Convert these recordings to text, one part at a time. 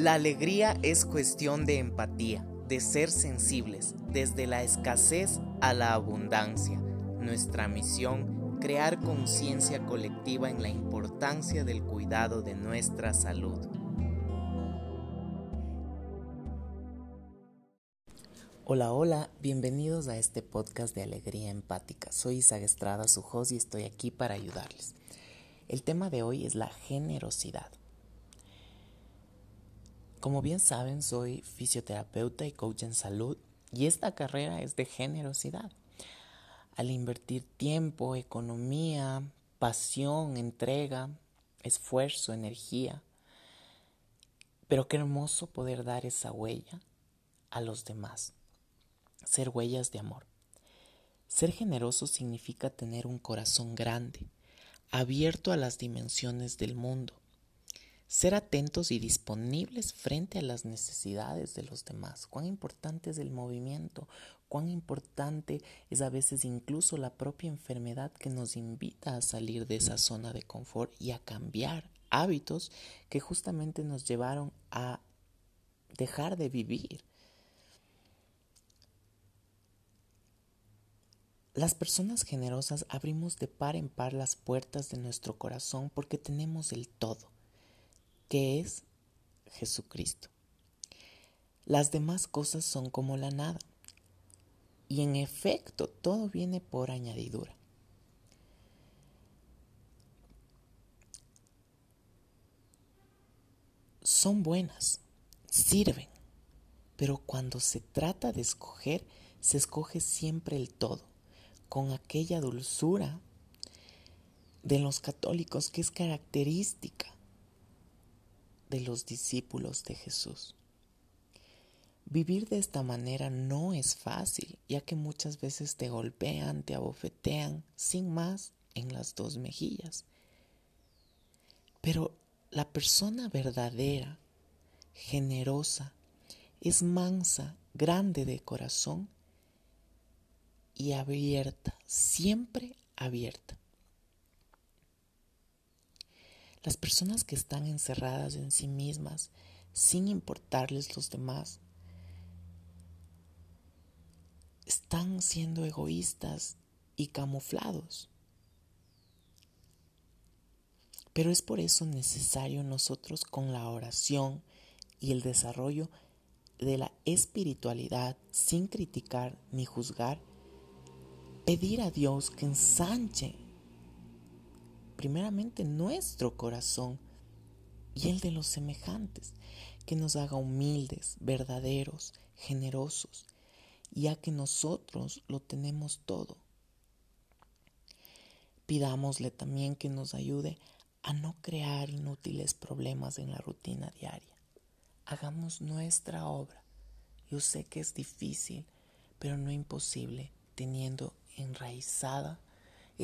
La alegría es cuestión de empatía, de ser sensibles, desde la escasez a la abundancia. Nuestra misión, crear conciencia colectiva en la importancia del cuidado de nuestra salud. Hola, hola, bienvenidos a este podcast de Alegría Empática. Soy Isaac Estrada, su host, y estoy aquí para ayudarles. El tema de hoy es la generosidad. Como bien saben, soy fisioterapeuta y coach en salud y esta carrera es de generosidad. Al invertir tiempo, economía, pasión, entrega, esfuerzo, energía. Pero qué hermoso poder dar esa huella a los demás. Ser huellas de amor. Ser generoso significa tener un corazón grande, abierto a las dimensiones del mundo, ser atentos y disponibles frente a las necesidades de los demás. Cuán importante es el movimiento, cuán importante es a veces incluso la propia enfermedad que nos invita a salir de esa zona de confort y a cambiar hábitos que justamente nos llevaron a dejar de vivir. Las personas generosas abrimos de par en par las puertas de nuestro corazón porque tenemos el todo que es Jesucristo. Las demás cosas son como la nada. Y en efecto, todo viene por añadidura. Son buenas, sirven, pero cuando se trata de escoger, se escoge siempre el todo, con aquella dulzura de los católicos que es característica de los discípulos de Jesús. Vivir de esta manera no es fácil, ya que muchas veces te golpean, te abofetean, sin más, en las dos mejillas. Pero la persona verdadera, generosa, es mansa, grande de corazón y abierta, siempre abierta. Las personas que están encerradas en sí mismas, sin importarles los demás, están siendo egoístas y camuflados. Pero es por eso necesario nosotros con la oración y el desarrollo de la espiritualidad sin criticar ni juzgar, pedir a Dios que ensanche primeramente nuestro corazón y el de los semejantes, que nos haga humildes, verdaderos, generosos, ya que nosotros lo tenemos todo. Pidámosle también que nos ayude a no crear inútiles problemas en la rutina diaria. Hagamos nuestra obra. Yo sé que es difícil, pero no imposible, teniendo enraizada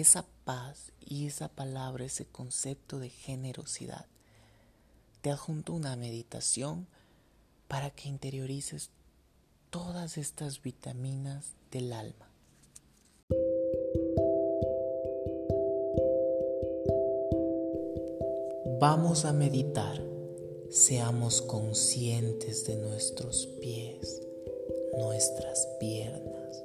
esa paz y esa palabra, ese concepto de generosidad. Te adjunto una meditación para que interiorices todas estas vitaminas del alma. Vamos a meditar. Seamos conscientes de nuestros pies, nuestras piernas,